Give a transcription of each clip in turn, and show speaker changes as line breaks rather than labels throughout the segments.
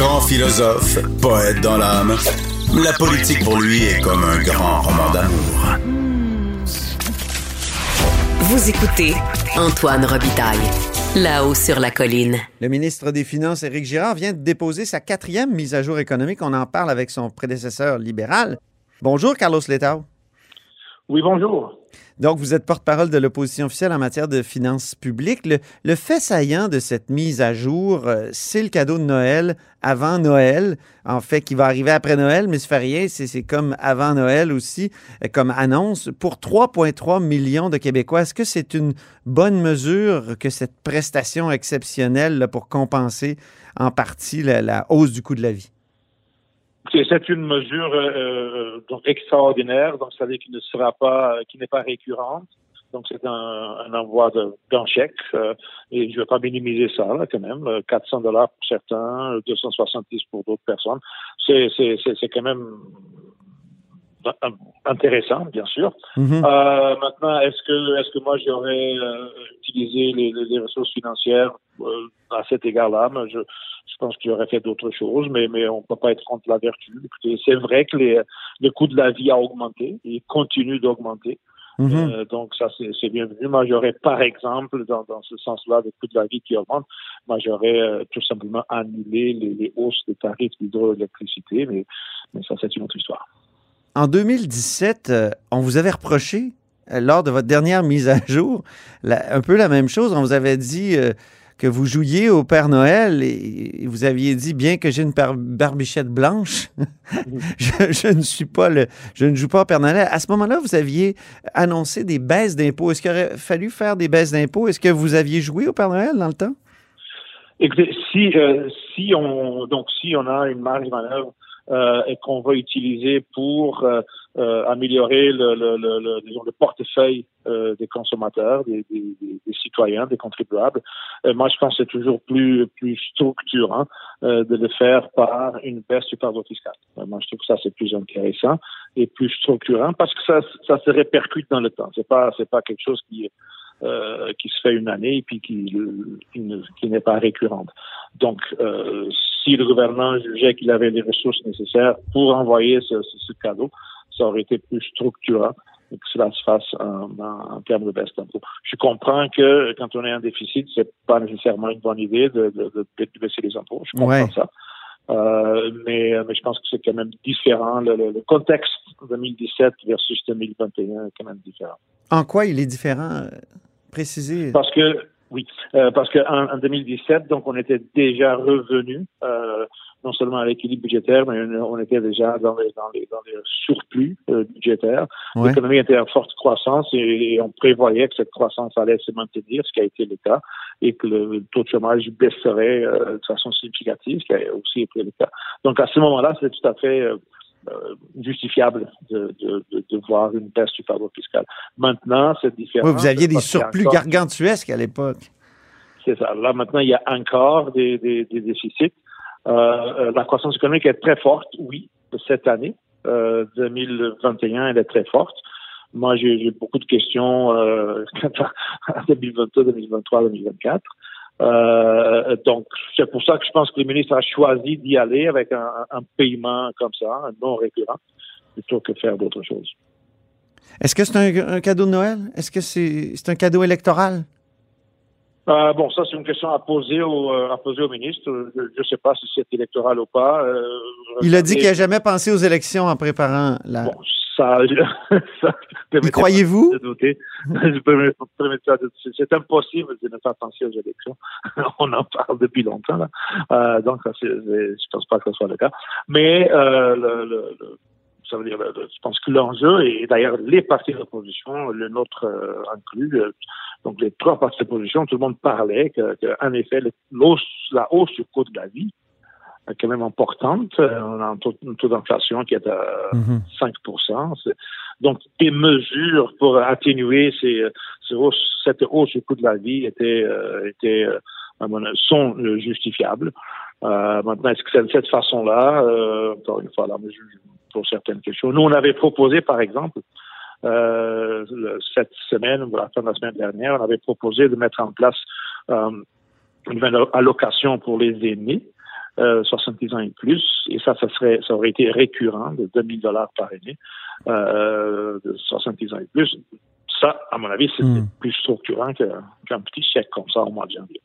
Grand philosophe, poète dans l'âme, la politique pour lui est comme un grand roman d'amour.
Vous écoutez Antoine Robitaille, là-haut sur la colline.
Le ministre des Finances, Éric Girard, vient de déposer sa quatrième mise à jour économique. On en parle avec son prédécesseur libéral. Bonjour, Carlos Letao.
Oui, bonjour.
Donc, vous êtes porte-parole de l'opposition officielle en matière de finances publiques. Le, fait saillant de cette mise à jour, euh, c'est le cadeau de Noël avant Noël, en fait, qui va arriver après Noël, mais ça fait rien, c'est comme avant Noël aussi, euh, comme annonce, pour 3,3 millions de Québécois. Est-ce que c'est une bonne mesure que cette prestation exceptionnelle pour compenser en partie la hausse du coût de la vie?
C'est une mesure euh, donc extraordinaire, donc ça veut dire qu'il ne sera pas, qui n'est pas récurrente. Donc c'est un, un envoi d'un chèque euh, et je ne vais pas minimiser ça là, quand même. 400 dollars pour certains, 270 pour d'autres personnes. C'est quand même intéressant, bien sûr.
Mhm.
Euh, maintenant, est-ce que est-ce que moi j'aurais euh, utilisé les, les, ressources financières euh, à cet égard-là? Je, je pense qu'il aurait fait d'autres choses, mais mais on peut pas être contre la vertu. Écoutez, c'est vrai que les, le coût de la vie a augmenté et continue d'augmenter.
Mhm.
Euh, donc ça c'est c'est bienvenu. Moi j'aurais par exemple dans, dans ce sens-là le coût de la vie qui augmente, moi j'aurais euh, tout simplement annulé les, les hausses des tarifs d'hydroélectricité, mais mais ça c'est une autre histoire.
En 2017, euh, on vous avait reproché, euh, lors de votre dernière mise à jour, un peu la même chose. On vous avait dit euh, que vous jouiez au Père Noël et, vous aviez dit, bien que j'ai une barbichette blanche, je, ne suis pas le, je ne joue pas au Père Noël. À ce moment-là, vous aviez annoncé des baisses d'impôts. Est-ce qu'il aurait fallu faire des baisses d'impôts? Est-ce que vous aviez joué au Père Noël dans le temps?
Écoutez, si euh, si on donc si on a une marge de manœuvre et qu'on va utiliser pour euh, euh, améliorer le, le, le, disons, le portefeuille euh, des consommateurs, des, des, des- citoyens, des contribuables, euh, moi je pense que c'est toujours plus plus structurant euh, de le faire par une baisse du fardeau fiscal. Euh, moi je trouve que ça c'est plus intéressant et plus structurant parce que ça ça se répercute dans le temps. C'est pas c'est pas quelque chose qui euh, qui se fait une année et puis qui, qui ne- qui n'est pas récurrente. Donc, euh, si le gouvernement jugeait qu'il avait les ressources nécessaires pour envoyer ce, ce- ce cadeau, ça aurait été plus structurant et que cela se fasse en, en, en termes de baisse d'impôts. Je comprends que quand on est en déficit, c'est pas nécessairement une bonne idée de, de, de, de baisser les impôts. Je comprends
Ouais.
ça. Euh, mais, mais je pense que c'est quand même différent. Le, le- le contexte 2017 versus 2021 est quand même différent.
En quoi il est différent? Précisez.
Parce que oui, euh, parce qu'en en 2017, donc on était déjà revenu euh, non seulement à l'équilibre budgétaire, mais on était déjà dans les dans les dans les surplus euh, budgétaires.
Ouais.
L'économie était en forte croissance et, et on prévoyait que cette croissance allait se maintenir, ce qui a été le cas, et que le, taux de chômage baisserait euh, de façon significative, ce qui a aussi été le cas. Donc à ce moment-là, c'est tout à fait justifiable de, de, de, de voir une baisse du fardeau fiscal. Maintenant, c'est différent.
Oui, vous aviez des surplus
encore-
gargantuesques à l'époque.
c'est ça. Là, maintenant, il y a encore des, des, des déficits. Euh, euh, la croissance économique est très forte, oui, cette année. Euh, 2021, elle est très forte. Moi, j'ai beaucoup de questions euh, en 2022, 2023, 2024. Euh, donc, c'est pour ça que je pense que le ministre a choisi d'y aller avec un, un paiement comme ça, un non récurrent, plutôt que faire d'autres choses.
Est-ce que c'est un, un cadeau de Noël? Est-ce que c'est c'est un cadeau électoral?
Euh, bon, ça, c'est une question à poser au, euh, à poser au ministre. Je ne sais pas si c'est électoral ou pas. Euh,
Il a dit qu'il n'a jamais pensé aux élections en préparant la.
Bon, ça,
croyez-vous?
C'est impossible de ne pas penser aux élections. On en parle depuis longtemps. Là. Euh, donc, je ne pense pas que ce soit le cas. Mais euh, le, le, ça veut dire, je pense que l'enjeu, et d'ailleurs les partis d'opposition, le nôtre euh, inclus, euh, donc les trois partis d'opposition, tout le monde parlait qu'en que, effet, la hausse du coût de la vie quand même importante. Euh, on a un taux, d'inflation qui est à mm -hmm. 5 Donc, des mesures pour atténuer ces, ces hausses, cette hausse du coût de la vie étaient, euh, étaient sont justifiables. Euh, maintenant, est-ce que c'est de cette façon-là, euh, encore une fois, là, je, pour certaines questions. Nous, on avait proposé, par exemple, euh, cette semaine, ou la fin de la semaine dernière, on avait proposé de mettre en place euh, une allocation pour les aînés, euh, 70 ans et plus, et ça, ça serait, ça aurait été récurrent de 2000 dollars par année, euh, de 70 ans et plus. Ça, à mon avis, c'est mmh. plus structurant qu'un qu petit chèque comme ça au mois de janvier.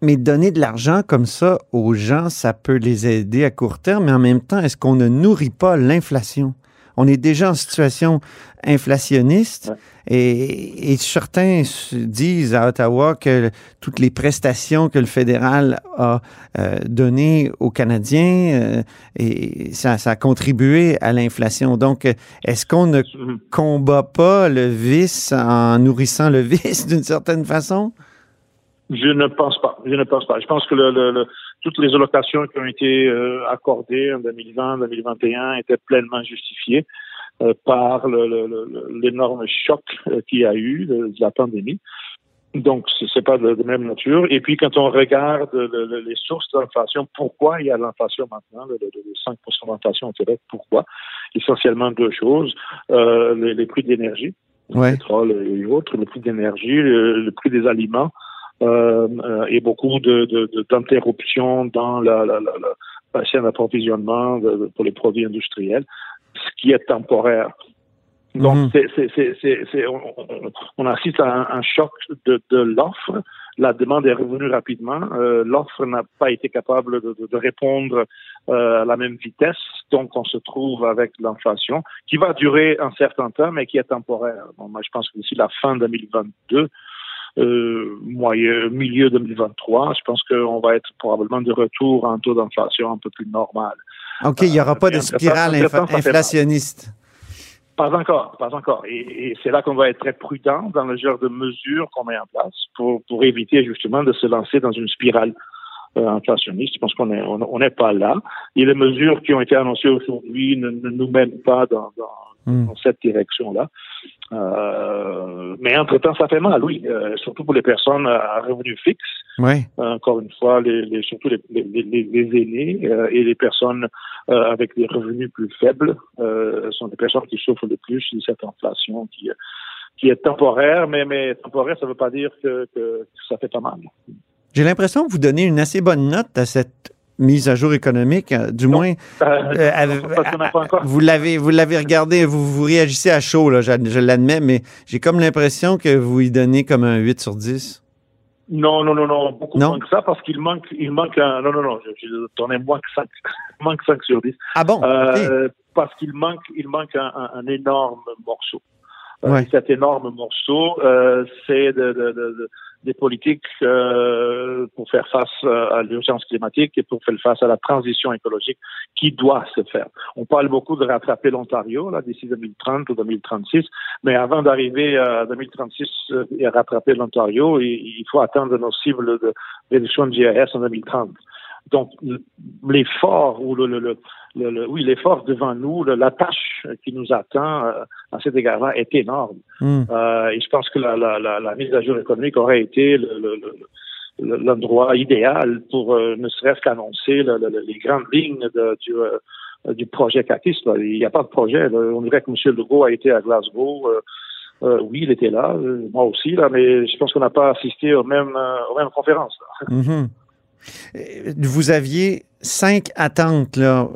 Mais donner de l'argent comme ça aux gens, ça peut les aider à court terme, mais en même temps, est-ce qu'on ne nourrit pas l'inflation? On est déjà en situation inflationniste et, et, certains disent à Ottawa que toutes les prestations que le fédéral a euh, données aux Canadiens, euh, et ça, ça, a contribué à l'inflation. Donc, est-ce qu'on ne combat pas le vice en nourrissant le vice d'une certaine façon?
Je ne pense pas. Je ne pense pas. Je pense que le, le, le, toutes les allocations qui ont été euh, accordées en 2020, 2021 étaient pleinement justifiées euh, par l'énorme choc euh, qu'il y a eu de, la pandémie. Donc, c'est pas de, de, même nature. Et puis, quand on regarde les sources de l'inflation, pourquoi il y a l'inflation maintenant, le, 5% d'inflation au Québec, pourquoi? Essentiellement deux choses. Les, les, prix d'énergie,
ouais.
le pétrole et autres, le prix d'énergie, le, le prix des aliments, et beaucoup d'interruptions de, de, dans la, la, la, la chaîne d'approvisionnement pour les produits industriels, ce qui est temporaire. Donc, mm -hmm. on, on, assiste à un, un choc de, de l'offre. La demande est revenue rapidement. Euh, l'offre n'a pas été capable de, de répondre euh, à la même vitesse. Donc, on se trouve avec l'inflation qui va durer un certain temps, mais qui est temporaire. Bon, moi, je pense que d'ici la fin 2022, euh, moyen, milieu 2023, je pense qu'on va être probablement de retour à un taux d'inflation un peu plus normal.
OK, il n'y aura euh, pas de spirale inf inflationniste.
Pas encore, pas encore. Et, et c'est là qu'on va être très prudent dans le genre de mesures qu'on met en place pour, pour éviter justement de se lancer dans une spirale euh, inflationniste. Je pense qu'on n'est on, n'est pas là. Et les mesures qui ont été annoncées aujourd'hui ne, ne, nous mènent pas dans, dans, mm. dans cette direction-là. Euh, mais entre-temps, ça fait mal, oui, euh, surtout pour les personnes à revenus fixes.
Oui.
Euh, encore une fois, les, les surtout les, les, les aînés euh, et les personnes avec des revenus plus faibles sont des personnes qui souffrent le plus de cette inflation qui, qui est temporaire, mais, mais temporaire, ça ne veut pas dire que, que ça fait pas mal.
J'ai l'impression que vous donnez une assez bonne note à cette mise à jour économique, du non. moins.
Euh, euh,
vous l'avez, vous l'avez regardé, vous, vous réagissez à chaud, là, je, je l'admets, mais j'ai comme l'impression que vous y donnez comme un 8 sur 10.
Non, non, non, non, beaucoup non? moins que ça, parce qu'il manque, il manque un, non, non, non, je, je moins que 5, moins que 5 sur 10.
Ah bon?
Euh,
okay.
Parce qu'il manque, il manque un, un, un énorme morceau.
Ouais.
cet énorme morceau, euh, c'est de, de, de, des politiques euh, pour faire face à l'urgence climatique et pour faire face à la transition écologique qui doit se faire. On parle beaucoup de rattraper l'Ontario là d'ici 2030 ou 2036, mais avant d'arriver à 2036 et à rattraper l'Ontario, il, faut atteindre nos cibles de réduction de GRS en 2030. Donc, l'effort ou le, le, le, le, oui, l'effort devant nous, la tâche qui nous attend euh, à cet égard-là est énorme.
Mm.
Euh, et je pense que la, la, la, la, mise à jour économique aurait été l'endroit idéal pour euh, ne serait-ce qu'annoncer les grandes lignes de, du, euh, du projet CACIS. Là. Il n'y a pas de projet. Là. On dirait que M. Legault a été à Glasgow. Euh, oui, il était là, moi aussi, là, mais je pense qu'on n'a pas assisté aux mêmes, aux mêmes conférences.
Mm -hmm. Vous aviez cinq attentes là,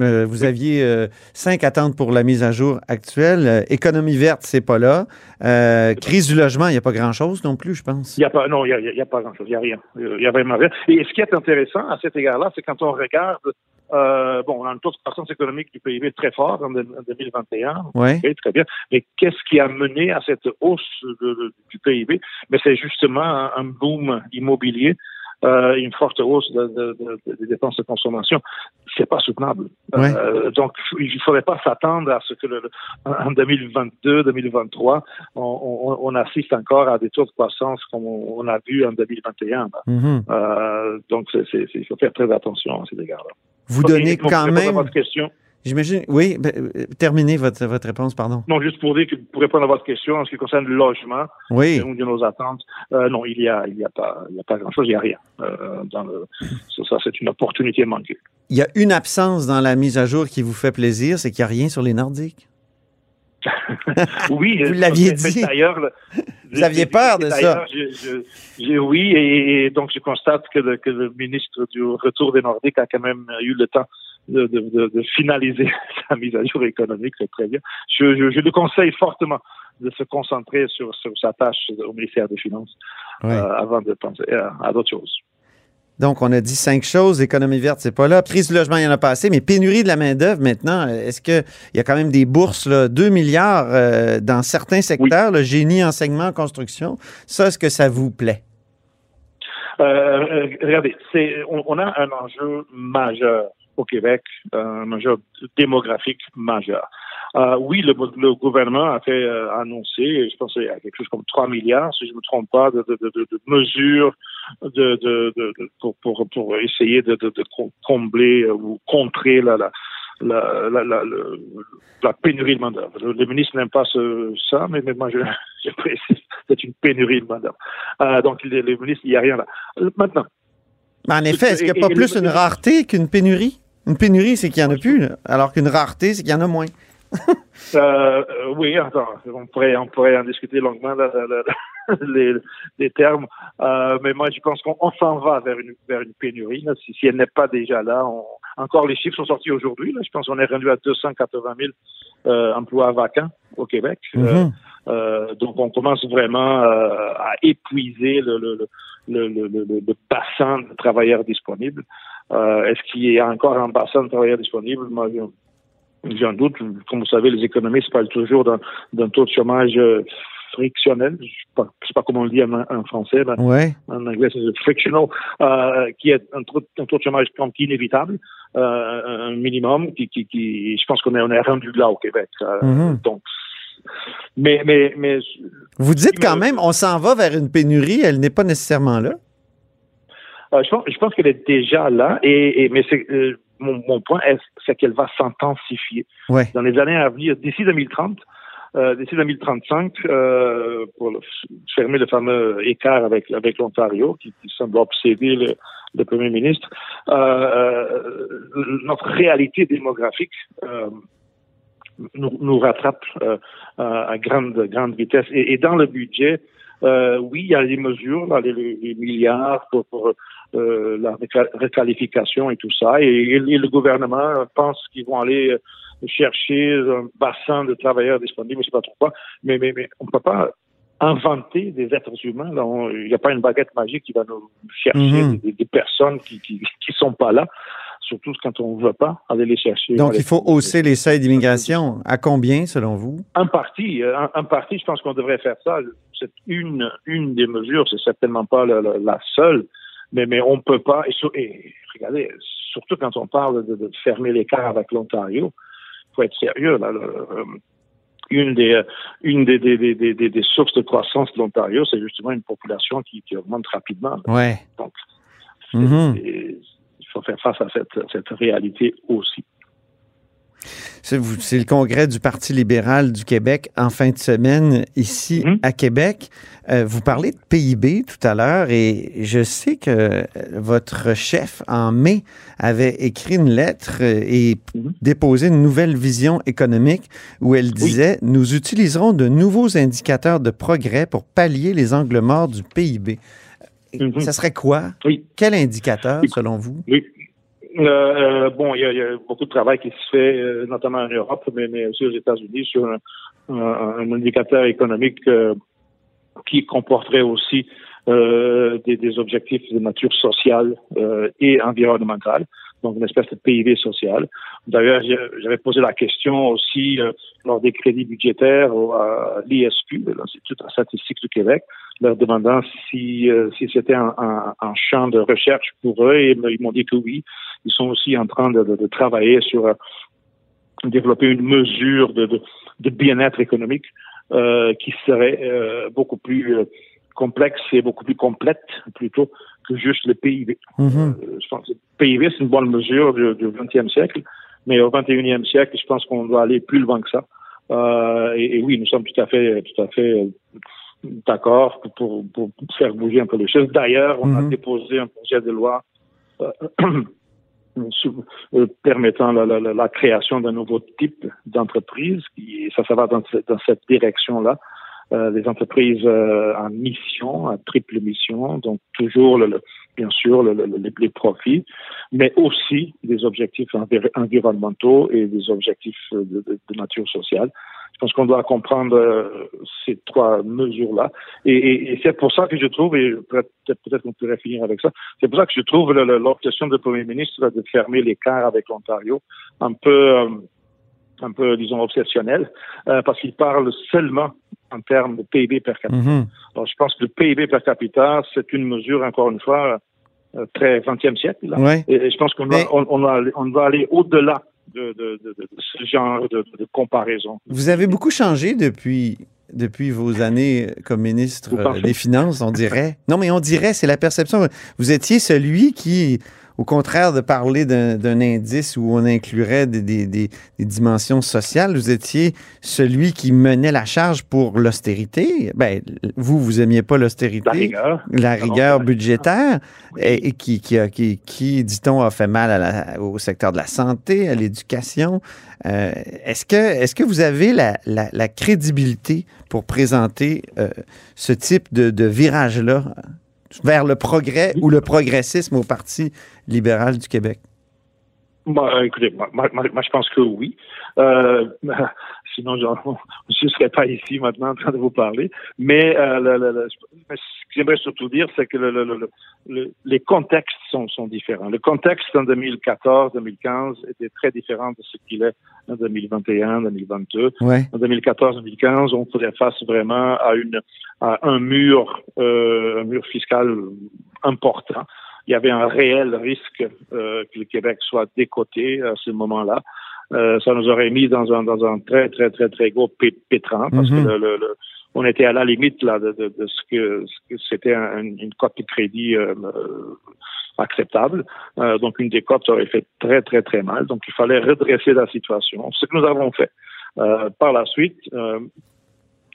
Euh, vous aviez euh, cinq attentes pour la mise à jour actuelle. Euh, économie verte, c'est pas là. Euh, crise du logement, il n'y a pas grand-chose non plus, je pense.
Il y a pas, non, il y a, y a pas grand-chose, il y a rien. Il y a vraiment rien. Et ce qui est intéressant à cet égard-là, c'est quand on regarde, euh, bon, on a un taux de croissance économique du PIB très fort en, de- en 2021.
Ouais.
Ok, très bien. Mais qu'est-ce qui a mené à cette hausse de- de- du PIB? Mais c'est justement un boom immobilier. Euh, une forte hausse de- de- de- des dépenses de consommation, c'est pas soutenable.
Ouais.
Euh, donc, il faudrait pas s'attendre à ce que le, en 2022, 2023, on, on, on assiste encore à des taux de croissance comme on, on a vu en 2021. là.
Mhm.
Euh, donc, il faut faire très attention à ces égards-là.
Vous donnez quand même.
votre question.
J'imagine. Oui, ben, euh, terminez votre, votre réponse, pardon.
Non, juste pour dire que pour répondre à votre question en ce qui concerne le logement,
Oui.
une de nos attentes. Euh, non, il y a, il y a pas, il y a pas grand-chose, il y a rien. Euh, dans le, ça, ça, c'est une opportunité manquée.
Il y a une absence dans la mise à jour qui vous fait plaisir, c'est qu'il n'y a rien sur les Nordiques?
Oui,
Vous
euh,
l'aviez dit.
D'ailleurs, le-
Vous aviez peur de
d'ailleurs, je- je- je- oui, et, et donc je constate que le, que le ministre du retour des Nordiques a quand même eu le temps de, de, de, de finaliser sa mise à jour économique, c'est très bien. Je, je, je le conseille fortement de se concentrer sur, sur sa tâche au ministère des Finances euh, avant de penser à, à d'autres choses.
Donc, on a dit cinq choses. Économie verte, c'est pas là. Crise du logement, il y en a pas assez. Mais pénurie de la main-d'œuvre maintenant, est-ce qu'il y a quand même des bourses, là, 2 milliards euh, dans certains secteurs, le génie, enseignement, construction? Ça, est-ce que ça vous plaît?
Euh, euh, regardez, c'est, on, on a un enjeu majeur au Québec, un enjeu démographique majeur. Euh, oui, le, le gouvernement a fait euh, annoncer, je pense qu'il y a quelque chose comme 3 milliards, si je ne me trompe pas, de, de, de, de- de mesures pour, pour, pour essayer de, de, de com- combler euh, ou contrer la, la, la, la, la, le- la pénurie de main-d'œuvre. Le, le ministre n'aime pas ce, ça, mais, mais moi, je, je précise, c'est une pénurie de main-d'œuvre. Euh, donc, le, le ministre, il n'y a rien là. Maintenant,
Mais en effet, est-ce qu'il n'y a pas
et
plus une rareté qu'une pénurie? Une pénurie, c'est qu'il n'y en a plus, là, alors qu'une rareté, c'est qu'il y en a moins.
Euh, euh, oui, attends, on pourrait, on pourrait en discuter longuement là, là, là, les, les termes, euh, mais moi je pense qu'on on s'en va vers une, vers une pénurie. Si, si elle n'est pas déjà là, on- encore les chiffres sont sortis aujourd'hui. Je pense qu'on est rendu à 280 000 euh, emplois vacants au Québec. Euh, donc on commence vraiment à épuiser le, le, le, le, le, le- le bassin de travailleurs disponibles. Euh, Est-ce qu'il y a encore un bassin de travailleurs disponibles Moi, je- j'ai un doute. Comme vous savez, les économistes parlent toujours d'un taux de chômage euh, frictionnel. Je ne sais pas, je sais pas comment on le dit en, en français, mais
Ouais.
en anglais c'est frictional, euh, qui est un taux, un taux de chômage inévitable, euh, un minimum qui, qui, qui je pense qu'on est, on est rendu là au Québec. Euh,
Mhm.
Donc, mais, mais, mais
Vous dites quand même, on s'en va vers une pénurie, elle n'est pas nécessairement là.
Euh, je pense, je pense qu'elle est déjà là, et, et mais c'est, euh, mon, mon point, est, c'est qu'elle va s'intensifier
Ouais.
dans les années à venir, d'ici 2030, euh, d'ici 2035, euh, pour le- fermer le fameux écart avec, avec l'Ontario, qui, qui semble obséder le, le premier ministre. Euh, euh, notre réalité démographique euh, nous, nous rattrape euh, à grande, grande vitesse. Et, et dans le budget, euh, oui, il y a des mesures, là, les, les- milliards pour, pour la réca- réqualification et tout ça. Et, le gouvernement pense qu'ils vont aller euh, chercher un bassin de travailleurs disponibles, je ne sais pas trop quoi. Mais, mais, mais on ne peut pas inventer des êtres humains. Il n'y a pas une baguette magique qui va nous chercher
Mhm.
des, des personnes qui qui, qui sont pas là. Surtout quand on ne veut pas aller les chercher.
Donc, il faut hausser les seuils d'immigration. À combien, selon vous?
un parti, euh, un, un parti, je pense qu'on devrait faire ça. C'est une, une des mesures, c'est certainement pas la, la- la seule, mais, mais on peut pas. Et, et regardez, surtout quand on parle de, de fermer l'écart avec l'Ontario, faut être sérieux. Là, le- euh, une des, euh, une des, des, des, des, sources de croissance de l'Ontario, c'est justement une population qui, qui augmente rapidement.
Ouais.
Donc, et il faut faire face à cette, cette réalité aussi.
C'est le congrès du Parti libéral du Québec en fin de semaine ici
Mhm.
à Québec. Euh, vous parlez de PIB tout à l'heure et je sais que euh, votre chef en mai avait écrit une lettre euh, et
Mhm.
déposé une nouvelle vision économique où elle disait Nous utiliserons de nouveaux indicateurs de progrès pour pallier les angles morts du PIB.
Mhm.
Ça serait quoi?
Oui.
Quel indicateur, selon vous?
Oui. Euh, bon, il y, y, a, beaucoup de travail qui se fait, euh, notamment en Europe, mais, mais aussi aux États-Unis, sur un, un, un, indicateur économique euh, qui comporterait aussi euh, des, des, objectifs de nature sociale et environnementale, donc une espèce de PIB social. D'ailleurs, j'avais posé la question aussi lors des crédits budgétaires à l'ISQ, l'Institut de statistique du Québec, leur demandant si, si c'était un, un, champ de recherche pour eux, et ils m'ont dit que oui. Ils sont aussi en train de, de, de travailler sur euh, développer une mesure de, de bien-être économique euh, qui serait euh, beaucoup plus complexe et beaucoup plus complète plutôt que juste le PIB. Je pense que le PIB, c'est une bonne mesure du, du 20e siècle, mais au 21e siècle, je pense qu'on doit aller plus loin que ça. Et, et, oui, nous sommes tout à fait, tout à fait d'accord pour, pour, faire bouger un peu les choses. D'ailleurs, on a mm-hmm. déposé un projet de loi permettant la, la, création d'un nouveau type d'entreprise. Ça, ça va dans, cette direction-là. Euh, des entreprises euh, en mission, à triple mission, donc toujours, bien sûr, le, les profits, mais aussi des objectifs environnementaux et des objectifs de, de nature sociale. Je pense qu'on doit comprendre euh, ces trois mesures-là. Et, et, et c'est pour ça que je trouve, et peut-être qu'on pourrait finir avec ça, c'est pour ça que je trouve l'obsession du Premier ministre de fermer l'écart avec l'Ontario un peu, euh, un peu, disons, obsessionnel, euh, parce qu'il parle seulement en termes de PIB per capita. Mm-hmm. Alors, je pense que le PIB per capita, c'est une mesure, encore une fois, très 20e siècle. Là.
Ouais.
Et je pense qu'on on, on, on va aller au-delà de, de, de, de, ce genre de, comparaison.
Vous avez beaucoup changé depuis, depuis vos années comme ministre des Finances, on dirait. Non, mais on dirait, c'est la perception. Vous étiez celui qui au contraire de parler d'un indice où on inclurait des, des, des, dimensions sociales, vous étiez celui qui menait la charge pour l'austérité. Ben, vous, vous aimiez pas l'austérité. La
rigueur.
La rigueur budgétaire, et, qui, qui, qui, qui dit-on, a fait mal à la, au secteur de la santé, à l'éducation. Euh, est-ce que, vous avez la, la, la crédibilité pour présenter euh, ce type de, de virage-là? Vers le progrès ou le progressisme au Parti libéral du Québec?
Bah, écoutez, moi, je pense que oui. Euh, sinon, je ne serais pas ici maintenant en train de vous parler. Mais euh, le, le, le, ce que j'aimerais surtout dire, c'est que les contextes sont, sont, différents. Le contexte en 2014-2015 était très différent de ce qu'il est en 2021-2022.
Ouais.
En 2014-2015, on faisait face vraiment à, une, à un mur, euh, un mur fiscal important il y avait un réel risque euh, que le Québec soit décoté à ce moment-là. Euh, ça nous aurait mis dans un dans un très très très très gros pétrin parce que mhm. le, le, on était à la limite là de, de, de ce que, c'était un, une cote de crédit euh, euh acceptable. Euh, donc une décote aurait fait très très très mal. Donc il fallait redresser la situation. Ce que nous avons fait. Par la suite,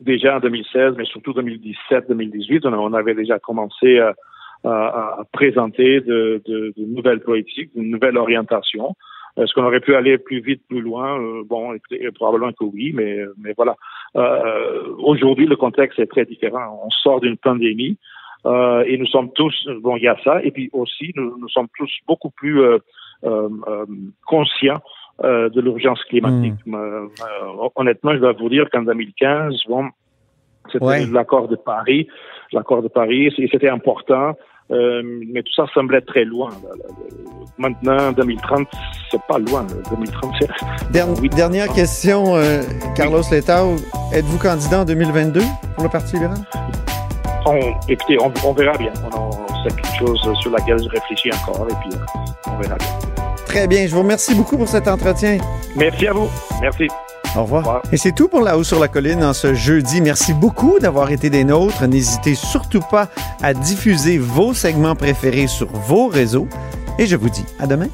déjà en 2016, mais surtout 2017-2018, on, on, avait déjà commencé à à, présenter de, de, de, nouvelles politiques, de nouvelles orientations. Est-ce qu'on aurait pu aller plus vite, plus loin? Euh, Bon, probablement que oui, mais, mais voilà. Euh, Aujourd'hui, le contexte est très différent. On sort d'une pandémie euh, et nous sommes tous, bon, il y a ça, et puis aussi, nous, nous sommes tous beaucoup plus euh, euh, euh conscients de l'urgence climatique. Mmh. honnêtement, je dois vous dire qu'en 2015, bon, c'était l'accord de Paris, l'accord de Paris, c'était important. Euh, mais tout ça semblait très loin. Maintenant, 2030, c'est pas loin. 2030,
oui. Dernière question, euh, Carlos oui. Letao. Êtes-vous candidat en 2022 pour le Parti libéral?
On, écoutez, on, on verra bien. C'est quelque chose sur laquelle je réfléchis encore et puis on verra bien.
Très bien. Je vous remercie beaucoup pour cet entretien.
Merci à vous. Merci.
Au revoir. Et c'est tout pour La Haut sur la Colline en ce jeudi. Merci beaucoup d'avoir été des nôtres. N'hésitez surtout pas à diffuser vos segments préférés sur vos réseaux. Et je vous dis à demain.